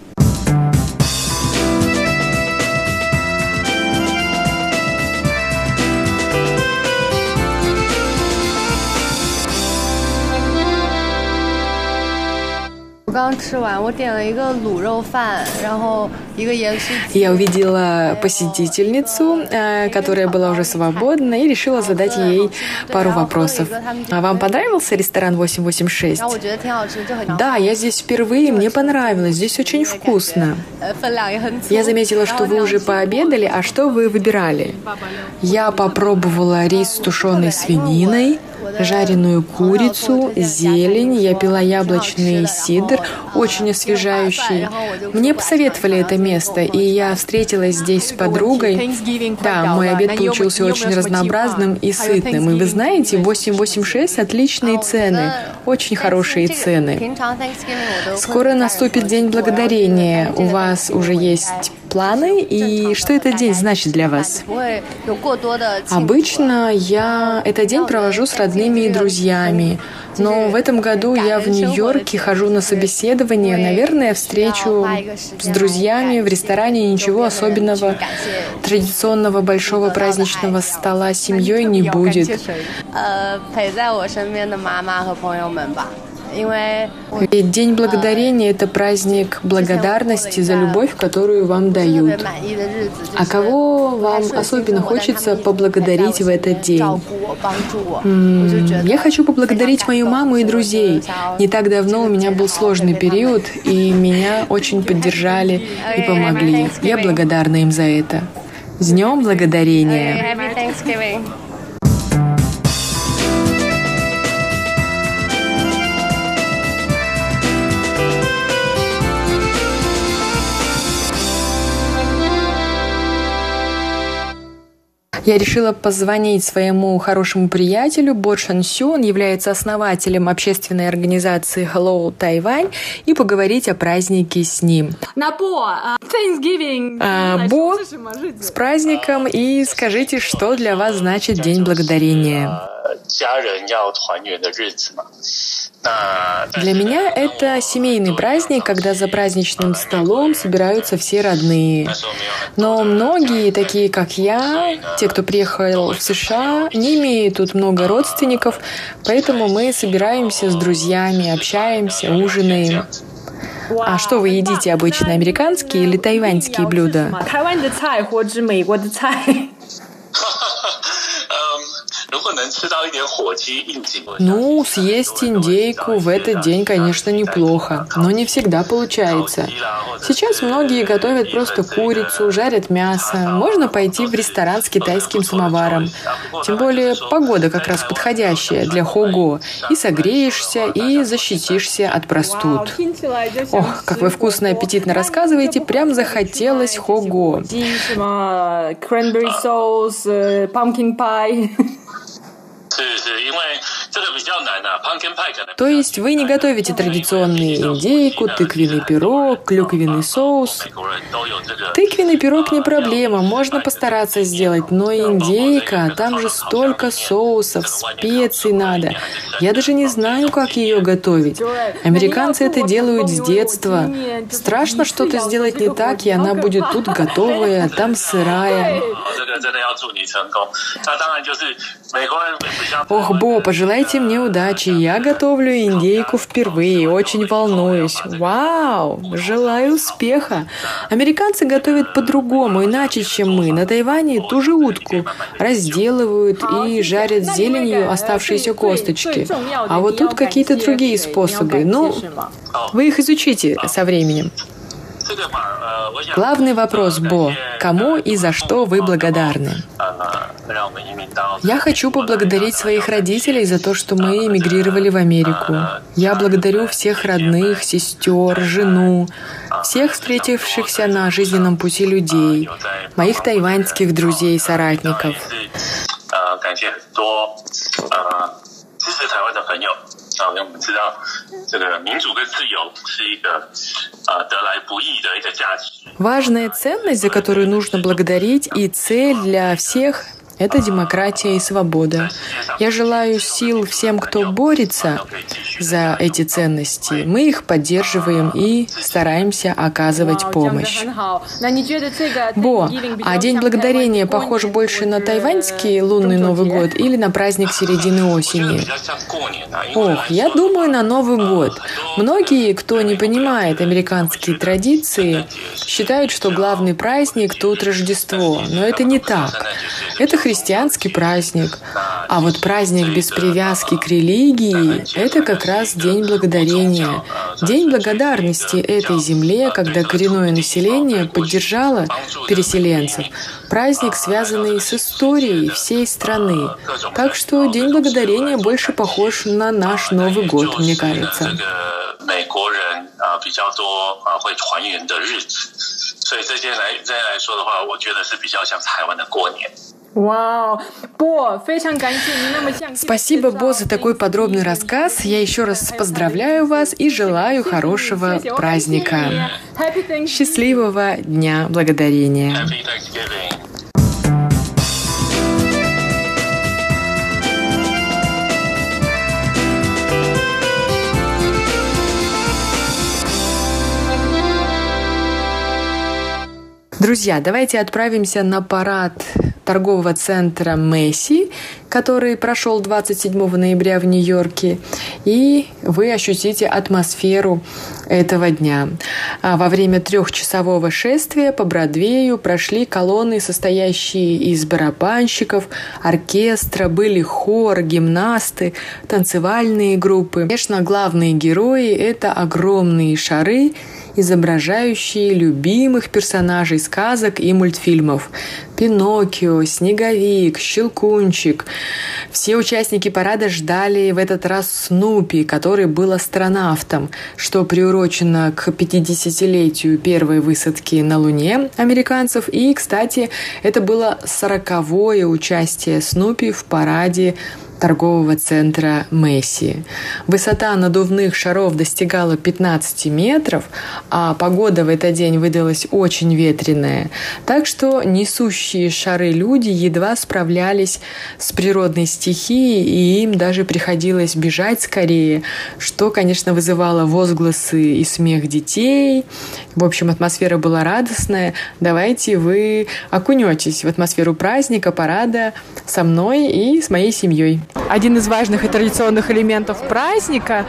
刚刚吃完，我点了一个卤肉饭，然后一个盐酥鸡。 Я увидела посетительницу, э, которая была уже свободна, и решила задать ей пару вопросов. А вам понравился ресторан 886? 然后我觉得挺好吃，就很 Да, я здесь впервые, мне понравилось, здесь очень вкусно. 呃分量也很足。 Я заметила, что вы уже пообедали, а что вы выбирали? Я попробовала рис с тушеной свининой, жареную курицу, зелень, я пила яблочный сидр, очень освежающий. Мне посоветовали это место, и я встретилась здесь с подругой. Да, мой обед получился очень разнообразным и сытным. И вы знаете, 886 – отличные цены, очень хорошие цены. Скоро наступит День Благодарения. У вас уже есть планы и что этот день значит для вас? Обычно я этот день провожу с родными и друзьями, но в этом году я в Нью-Йорке хожу на собеседование. Наверное, встречу с друзьями в ресторане ничего особенного. Традиционного большого праздничного стола с семьей не будет. Ведь День Благодарения — это праздник благодарности за любовь, которую вам дают. А кого вам особенно хочется поблагодарить в этот день? Я хочу поблагодарить мою маму и друзей. Не так давно у меня был сложный период, и меня очень поддержали и помогли. Я благодарна им за это. С Днем Благодарения! Я решила позвонить своему хорошему приятелю Бо Шан Сю. Он является основателем общественной организации Hello Taiwan и поговорить о празднике с ним. 那不啊，Thanksgiving， А, Бо, с праздником и скажите, что для вас значит День Благодарения? 家人要团圆的日子嘛。 那 Для меня это семейный праздник, когда за праздничным столом собираются все родные. Но многие, такие как я, те, кто приехал в США, не имеют тут много родственников, поэтому мы собираемся с друзьями, общаемся, ужинаем. А что вы едите обычно, американские или тайваньские блюда? Ну, ну съесть индейку в этот день, конечно, неплохо, но не всегда получается. Сейчас многие готовят просто курицу, жарят мясо. Можно пойти в ресторан с китайским самоваром. Тем более погода как раз подходящая для хого. И согреешься, и защитишься от простуд. Ох, как вы вкусно и аппетитно рассказываете, прям захотелось хого. Э, cranberry sauce, э, pumpkin pie. 是是因为 То есть вы не готовите традиционные индейку, тыквенный пирог, клюквенный соус. Тыквенный пирог не проблема, можно постараться сделать, но индейка, а там же столько соусов, специй надо. Я даже не знаю, как ее готовить. Американцы это делают с детства. Страшно что-то сделать не так, и она будет тут готовая, а там сырая. Ох, Бо, пожелайте мне удачи. Я готовлю индейку впервые, очень волнуюсь. Вау! Желаю успеха. Американцы готовят по-другому, иначе, чем мы. На Тайване ту же утку разделывают и жарят зеленью оставшиеся косточки. А вот тут какие-то другие способы. Ну, вы их изучите со временем. 这个嘛，呃，我想 Главный вопрос, Бо. Кому и за что вы благодарны? 呃，让我们移民到 Я хочу поблагодарить своих родителей за то, что мы эмигрировали в Америку. Я благодарю всех родных, сестер, жену, всех встретившихся на жизненном пути людей, моих тайваньских друзей и соратников. 是呃，感谢很多呃支持台湾的朋友 啊，因为我们知道这个民主跟自由是一个呃得来不易的一个价值。 Важная ценность, за которую нужно благодарить, и цель для всех – это демократия и свобода. Я желаю сил всем, кто борется за эти ценности. Мы их поддерживаем и стараемся оказывать помощь. Бо, а День Благодарения похож больше на тайваньский лунный Новый год или на праздник середины осени? Ох, я думаю на Новый год. Многие, кто не понимает американские традиции, считают, что главный праздник тут Рождество. Но это не так. Это христианство христианский праздник. А вот праздник без привязки к религии – это как раз День Благодарения. День благодарности этой земле, когда коренное население поддержало переселенцев. Праздник, связанный с историей всей страны. Так что День Благодарения больше похож на наш Новый год, мне 这 кажется. 个美国人啊比较多啊会团圆的日子，所以这件来这件来说的话，我觉得是比较像台湾的过年。 Вау! По, Спасибо, босс, за такой подробный рассказ. Я еще раз поздравляю вас и желаю хорошего праздника. Счастливого дня благодарения. Друзья, давайте отправимся на парад торгового центра Месси, который прошел 27 ноября в Нью-Йорке, и вы ощутите атмосферу этого дня. А Во время трехчасового шествия по Бродвею прошли колонны, состоящие из барабанщиков, оркестра, были хор, гимнасты, танцевальные группы. Конечно, главные герои – это огромные шары, изображающие любимых персонажей сказок и мультфильмов. Пиноккио, Снеговик, Щелкунчик. Все участники парада ждали в этот раз Снупи, который был астронавтом, что приурочено к 50-летию первой высадки на Луне американцев. И, кстати, это было сороковое участие Снупи в параде торгового центра Месси. Высота надувных шаров достигала 15 метров, а погода в этот день выдалась очень ветреная. Так что несущие шары люди едва справлялись с природной стихией, и им даже приходилось бежать скорее, что, конечно, вызывало возгласы и смех детей. В общем, атмосфера была радостная. Давайте вы окунетесь в атмосферу праздника, парада со мной и с моей семьей. Один из важных и традиционных элементов праздника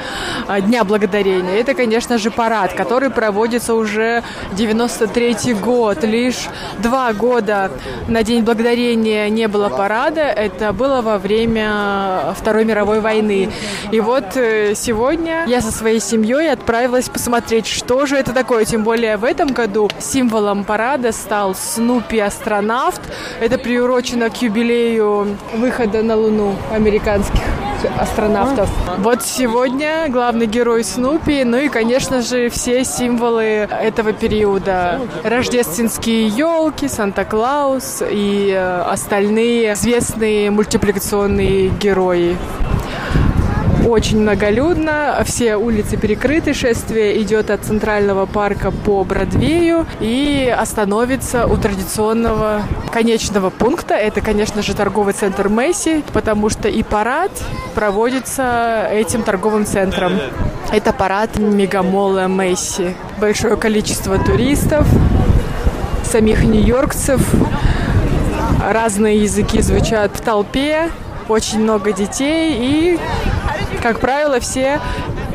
а, Дня Благодарения – это, конечно же, парад, который проводится уже 93 год. Лишь два года на День Благодарения не было парада. Это было во время Второй мировой войны. И вот э, сегодня я со своей семьей отправилась посмотреть, что же это такое. Тем более в этом году символом парада стал Снупи-астронавт. Это приурочено к юбилею выхода на Луну американских астронавтов. Вот сегодня главный герой Снупи, ну и, конечно же, все символы этого периода. Рождественские елки, Санта-Клаус и э, остальные известные мультипликационные герои. Очень многолюдно, все улицы перекрыты, шествие идет от Центрального парка по Бродвею и остановится у традиционного конечного пункта. Это, конечно же, торговый центр Месси, потому что и парад проводится этим торговым центром. Это парад мегамола Месси. Большое количество туристов, самих нью-йоркцев, разные языки звучат в толпе, очень много детей и, как правило, все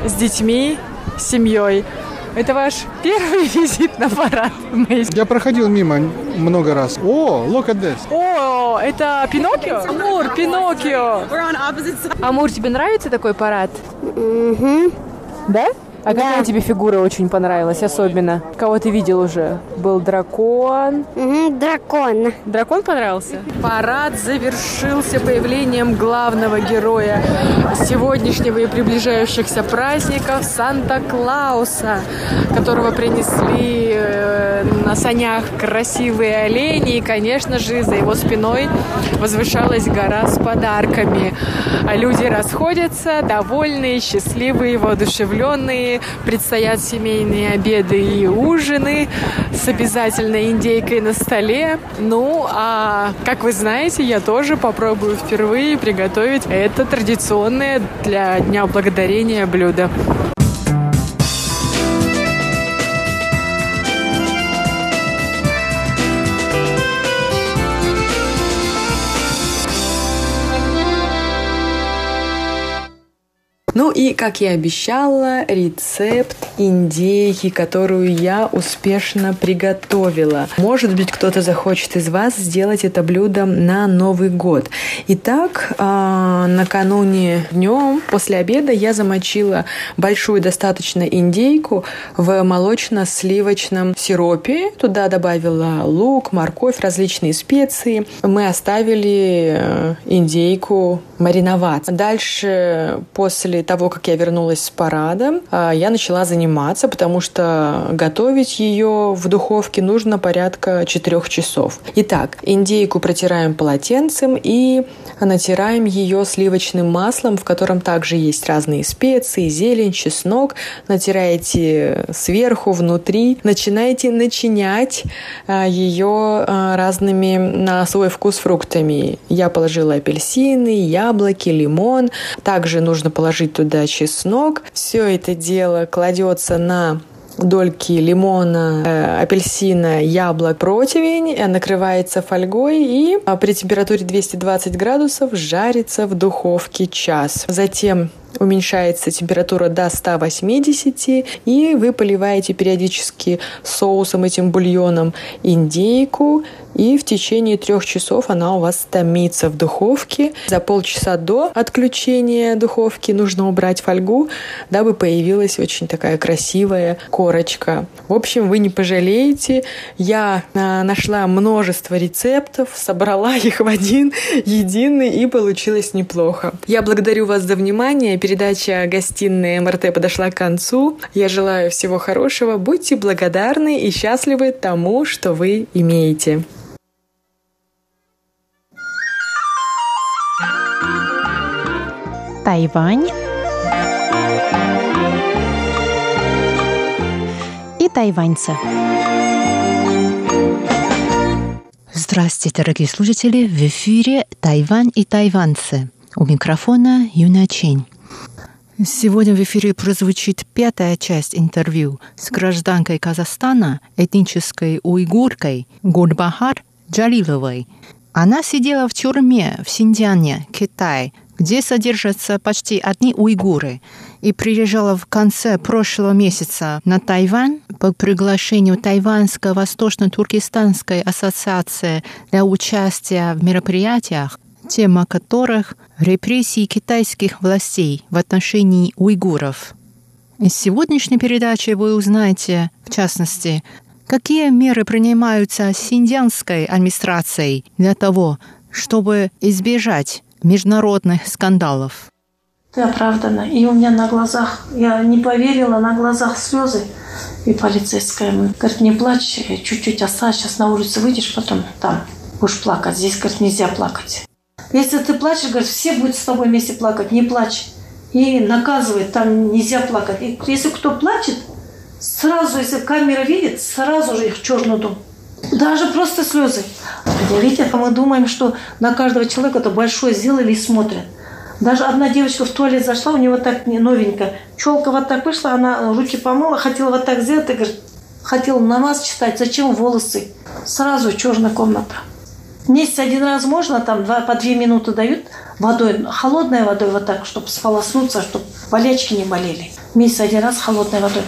с детьми, с семьей. Это ваш первый визит на парад Мэйси? Я проходил мимо много раз. О, look at this. О, это Пиноккио? Амур, Пиноккио. Амур, тебе нравится такой парад? Угу. Да? А какая тебе фигура очень понравилась особенно? Кого ты видел уже? Был дракон. дракон. Дракон понравился? Парад завершился появлением главного героя сегодняшнего и приближающихся праздников Санта-Клауса, которого принесли э, на санях красивые олени. И, конечно же, за его спиной возвышалась гора с подарками. А люди расходятся, довольные, счастливые, воодушевленные. Предстоят семейные обеды и ужины с обязательной индейкой на столе. Ну, а как вы знаете, я тоже попробую впервые приготовить это традиционное для Дня Благодарения блюдо. Ну и, как я обещала, рецепт индейки, которую я успешно приготовила. Может быть, кто-то захочет из вас сделать это блюдо на Новый год. Итак, а, накануне днем после обеда я замочила большую достаточно индейку в молочно-сливочном сиропе. Туда добавила лук, морковь, различные специи. Мы оставили э, индейку мариноваться. Дальше, после того, как я вернулась с парада, а, я начала заниматься, потому что готовить ее в духовке нужно порядка 4 часов. Итак, индейку протираем полотенцем и натираем ее сливочным маслом, в котором также есть разные специи, зелень, чеснок. Натираете сверху, внутри. Начинаете начинять а, ее а, разными на свой вкус фруктами. Я положила апельсины, яблоки, лимон. Также нужно положить туда чеснок. Все это дело кладется на дольки лимона, э, апельсина, яблок, противень, э, накрывается фольгой и а, при температуре 220 градусов жарится в духовке час. Затем уменьшается температура до 180, и вы поливаете периодически соусом, этим бульоном индейку, и в течение трех часов она у вас томится в духовке. За полчаса до отключения духовки нужно убрать фольгу, дабы появилась очень такая красивая корочка. В общем, вы не пожалеете. Я а, нашла множество рецептов, собрала их в один единый и получилось неплохо. Я благодарю вас за внимание передача «Гостиная МРТ» подошла к концу. Я желаю всего хорошего. Будьте благодарны и счастливы тому, что вы имеете. Тайвань и тайваньцы. Здравствуйте, дорогие слушатели! В эфире «Тайвань и тайваньцы». У микрофона Юна Чень. Сегодня в эфире прозвучит пятая часть интервью с гражданкой Казахстана, этнической уйгуркой Гурбахар Джалиловой. Она сидела в тюрьме в Синьцзяне, Китай, где содержатся почти одни уйгуры, и приезжала в конце прошлого месяца на Тайвань по приглашению Тайваньской Восточно-Туркестанской ассоциации для участия в мероприятиях, тема которых – репрессии китайских властей в отношении уйгуров. Из сегодняшней передачи вы узнаете, в частности, какие меры принимаются синдианской администрацией для того, чтобы избежать международных скандалов. Ты оправдана. И у меня на глазах, я не поверила, на глазах слезы. И полицейская мы говорит, не плачь, чуть-чуть осталось, сейчас на улицу выйдешь, потом там будешь плакать. Здесь, говорит, нельзя плакать. Если ты плачешь, говорит, все будут с тобой вместе плакать, не плачь. И наказывает, там нельзя плакать. И если кто плачет, сразу, если камера видит, сразу же их в черный дом. Даже просто слезы. Видите, мы думаем, что на каждого человека это большое сделали и смотрят. Даже одна девочка в туалет зашла, у нее вот так новенько. Челка вот так вышла, она руки помыла, хотела вот так сделать, и говорит, хотела намаз читать, зачем волосы? Сразу черная комната. Месяц один раз можно, там два, по две минуты дают водой, холодной водой вот так, чтобы сполоснуться, чтобы болячки не болели. Месяц один раз холодной водой.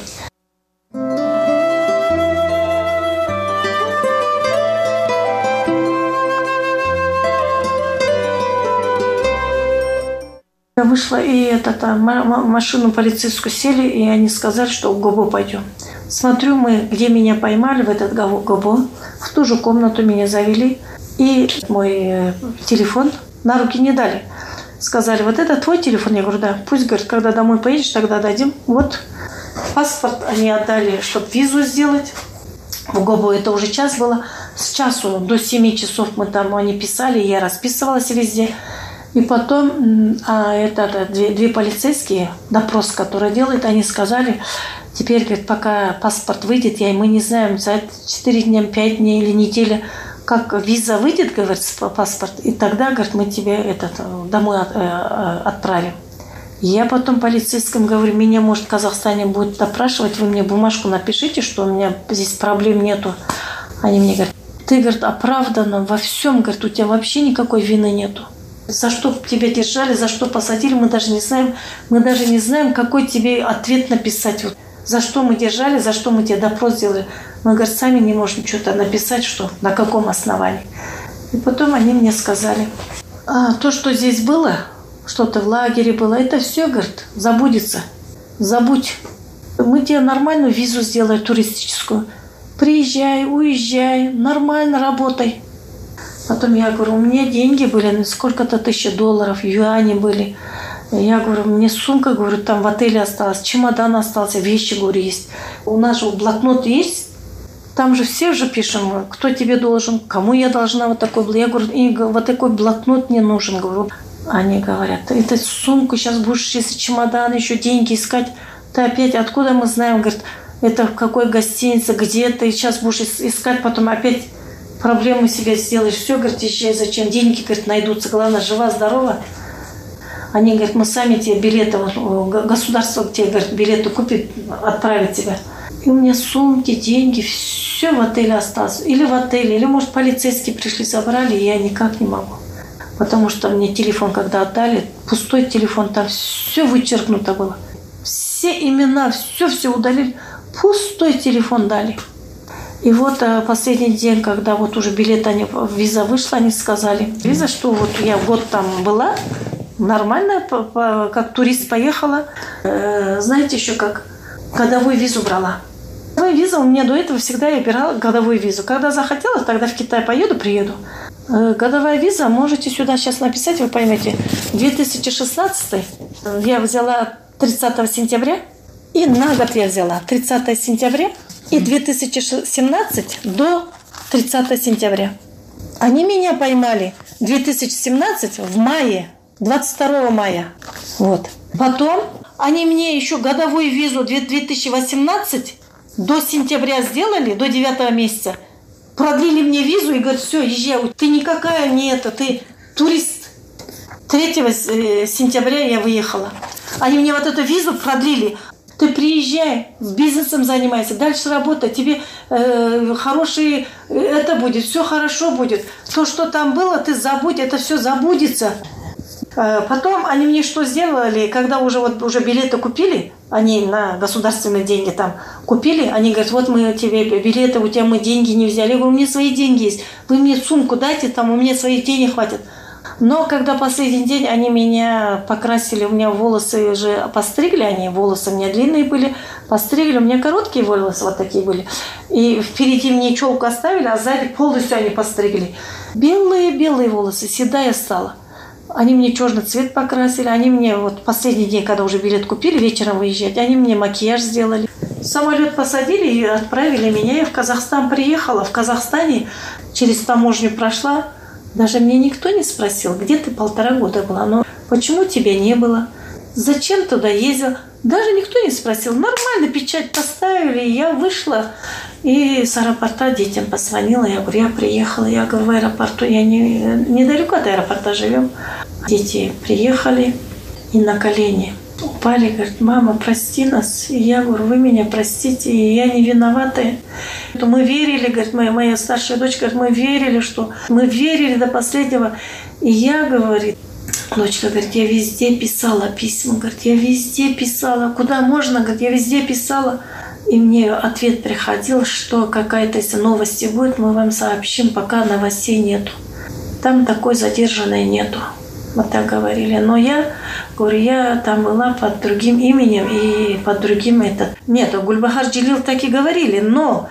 Я вышла, и это, там, машину полицейскую сели, и они сказали, что в ГОБО пойдем. Смотрю, мы, где меня поймали, в этот ГОБО, в ту же комнату меня завели, и мой э, телефон на руки не дали. Сказали, вот это твой телефон? Я говорю, да. Пусть, говорит, когда домой поедешь, тогда дадим. Вот паспорт они отдали, чтобы визу сделать. В ГОБО это уже час было. С часу до 7 часов мы там, они писали, я расписывалась везде. И потом а это, две, две полицейские, допрос, который делают, они сказали, теперь, говорит, пока паспорт выйдет, я, мы не знаем, за 4 дня, 5 дней или неделя, как виза выйдет, говорит, паспорт, и тогда, говорит, мы тебе этот, домой от, э, э, отправим. Я потом полицейским говорю, меня, может, в Казахстане будет допрашивать, вы мне бумажку напишите, что у меня здесь проблем нету. Они мне говорят, ты, говорит, оправдана во всем, говорит, у тебя вообще никакой вины нету за что тебя держали, за что посадили, мы даже не знаем, мы даже не знаем, какой тебе ответ написать. За что мы держали, за что мы тебе допрос сделали. Мы, говорит, сами не можем что-то написать, что, на каком основании. И потом они мне сказали, а, то, что здесь было, что-то в лагере было, это все, говорит, забудется. Забудь. Мы тебе нормальную визу сделаем туристическую. Приезжай, уезжай, нормально работай. Потом я говорю, у меня деньги были, сколько-то тысячи долларов, юани были. Я говорю, мне сумка, говорю, там в отеле осталась, чемодан остался, вещи, говорю, есть. У нас же блокнот есть, там же все же пишем, кто тебе должен, кому я должна вот такой блокнот. Я говорю, и вот такой блокнот не нужен, говорю. Они говорят, это сумку сейчас будешь, если чемодан, еще деньги искать. Ты опять, откуда мы знаем, говорит, это в какой гостинице, где ты сейчас будешь искать, потом опять проблему себе сделаешь. Все, говорит, езжай, зачем? Деньги, говорит, найдутся. Главное, жива, здорова. Они говорят, мы сами тебе билеты, государство тебе, говорит, билеты купит, отправит тебя. И у меня сумки, деньги, все в отеле осталось. Или в отеле, или, может, полицейские пришли, забрали, и я никак не могу. Потому что мне телефон, когда отдали, пустой телефон, там все вычеркнуто было. Все имена, все-все удалили. Пустой телефон дали. И вот э, последний день, когда вот уже билет, они, виза вышла, они сказали, виза, что вот я год там была, нормально, как турист поехала. Э, знаете еще как? Годовую визу брала. Годовую визу у меня до этого всегда я брала годовую визу. Когда захотела, тогда в Китай поеду, приеду. Э, годовая виза, можете сюда сейчас написать, вы поймете. 2016 я взяла 30 сентября, и на год я взяла 30 сентября и 2017 до 30 сентября. Они меня поймали 2017 в мае, 22 мая. Вот. Потом они мне еще годовую визу 2018 до сентября сделали, до 9 месяца. Продлили мне визу и говорят, все, езжай. Ты никакая не это, ты турист. 3 э, сентября я выехала. Они мне вот эту визу продлили. Ты приезжай, бизнесом занимайся, дальше работай, тебе э, хорошие, это будет, все хорошо будет. То, что там было, ты забудь, это все забудется. Э, потом они мне что сделали, когда уже вот уже билеты купили, они на государственные деньги там купили, они говорят, вот мы тебе билеты, у тебя мы деньги не взяли. Я говорю, у меня свои деньги есть, вы мне сумку дайте, там у меня своих денег хватит. Но когда последний день они меня покрасили, у меня волосы уже постригли, они волосы у меня длинные были, постригли, у меня короткие волосы вот такие были. И впереди мне челку оставили, а сзади полностью они постригли. Белые-белые волосы, седая стала. Они мне черный цвет покрасили, они мне вот последний день, когда уже билет купили, вечером выезжать, они мне макияж сделали. Самолет посадили и отправили меня. Я в Казахстан приехала. В Казахстане через таможню прошла. Даже мне никто не спросил, где ты полтора года была, но почему тебя не было, зачем туда ездил. Даже никто не спросил. Нормально печать поставили, я вышла и с аэропорта детям позвонила. Я говорю, я приехала. Я говорю, в аэропорту, я не, недалеко от аэропорта живем. Дети приехали и на колени упали, говорит, мама, прости нас. И я говорю, вы меня простите, и я не виновата. Мы верили, говорит, моя, моя старшая дочь, говорит, мы верили, что мы верили до последнего. И я, говорит, дочка, говорит, я везде писала письма, говорит, я везде писала, куда можно, говорит, я везде писала. И мне ответ приходил, что какая-то если новости будет, мы вам сообщим, пока новостей нету. Там такой задержанной нету. Вот так говорили. Но я, говорю, я там была под другим именем и под другим этот. Нет, Гульбахар Джилил так и говорили, но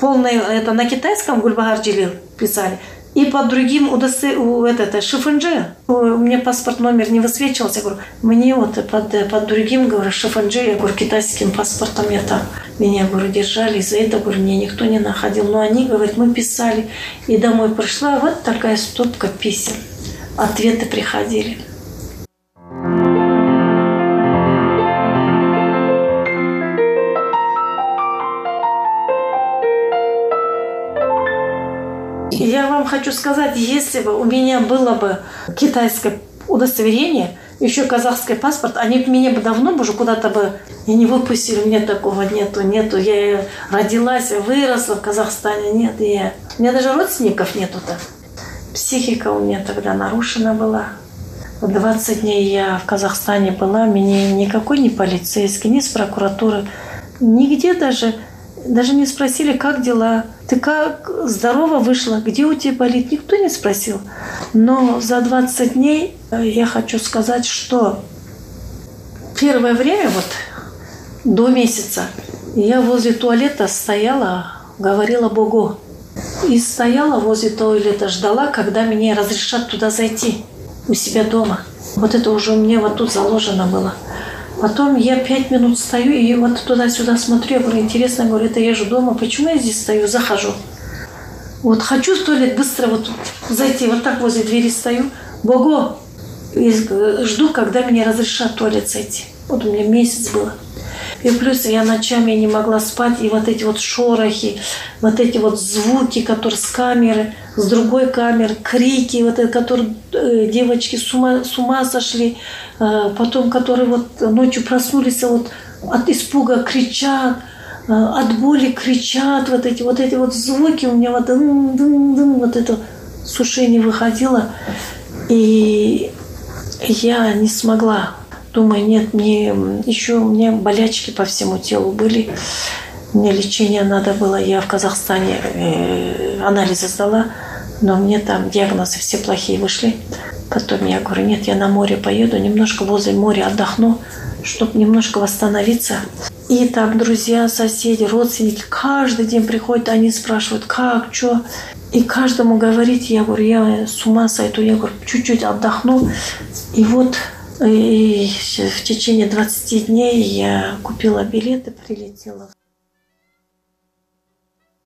полное это на китайском Гульбахар Джилил писали. И под другим удостоверением, у этот, Шифанджи, у меня паспорт номер не высвечивался. Я говорю, мне вот под, под другим, говорю, Шифанджи, я говорю, китайским паспортом я там. Меня, говорю, держали, из-за этого, говорю, мне никто не находил. Но они, говорят, мы писали. И домой пришла вот такая стопка писем ответы приходили. Я вам хочу сказать, если бы у меня было бы китайское удостоверение, еще казахский паспорт, они меня бы давно бы уже куда-то бы и не выпустили. У такого нету, нету. Я родилась, выросла в Казахстане, нет. Я... У меня даже родственников нету-то. Психика у меня тогда нарушена была. 20 дней я в Казахстане была, меня никакой не полицейский, ни с прокуратуры, нигде даже, даже не спросили, как дела. Ты как здорово вышла, где у тебя болит, никто не спросил. Но за 20 дней э, я хочу сказать, что первое время, вот до месяца, я возле туалета стояла, говорила Богу, и стояла возле туалета, ждала, когда мне разрешат туда зайти. у себя дома. Вот это уже у меня вот тут заложено было. Потом я пять минут стою и вот туда-сюда смотрю, я говорю, интересно, говорю, это я же дома, почему я здесь стою, захожу. Вот хочу в туалет быстро вот зайти, вот так возле двери стою, Бого, и жду, когда мне разрешат туалет зайти. Вот у меня месяц было. И плюс я ночами не могла спать, и вот эти вот шорохи, вот эти вот звуки, которые с камеры, с другой камеры, крики, вот это, которые э, девочки с ума, с ума сошли, э, потом, которые вот ночью проснулись, а вот от испуга кричат, э, от боли кричат, вот эти вот эти вот звуки у меня вот, дым, дым, дым, вот это с выходило. И я не смогла Думаю, нет, мне еще у меня болячки по всему телу были. Мне лечение надо было. Я в Казахстане э, анализы сдала, но мне там диагнозы все плохие вышли. Потом я говорю, нет, я на море поеду, немножко возле моря отдохну, чтобы немножко восстановиться. И так друзья, соседи, родственники каждый день приходят, они спрашивают, как, что. И каждому говорить, я говорю, я с ума сойду, я говорю, чуть-чуть отдохну. И вот и в течение 20 дней я купила билеты, прилетела.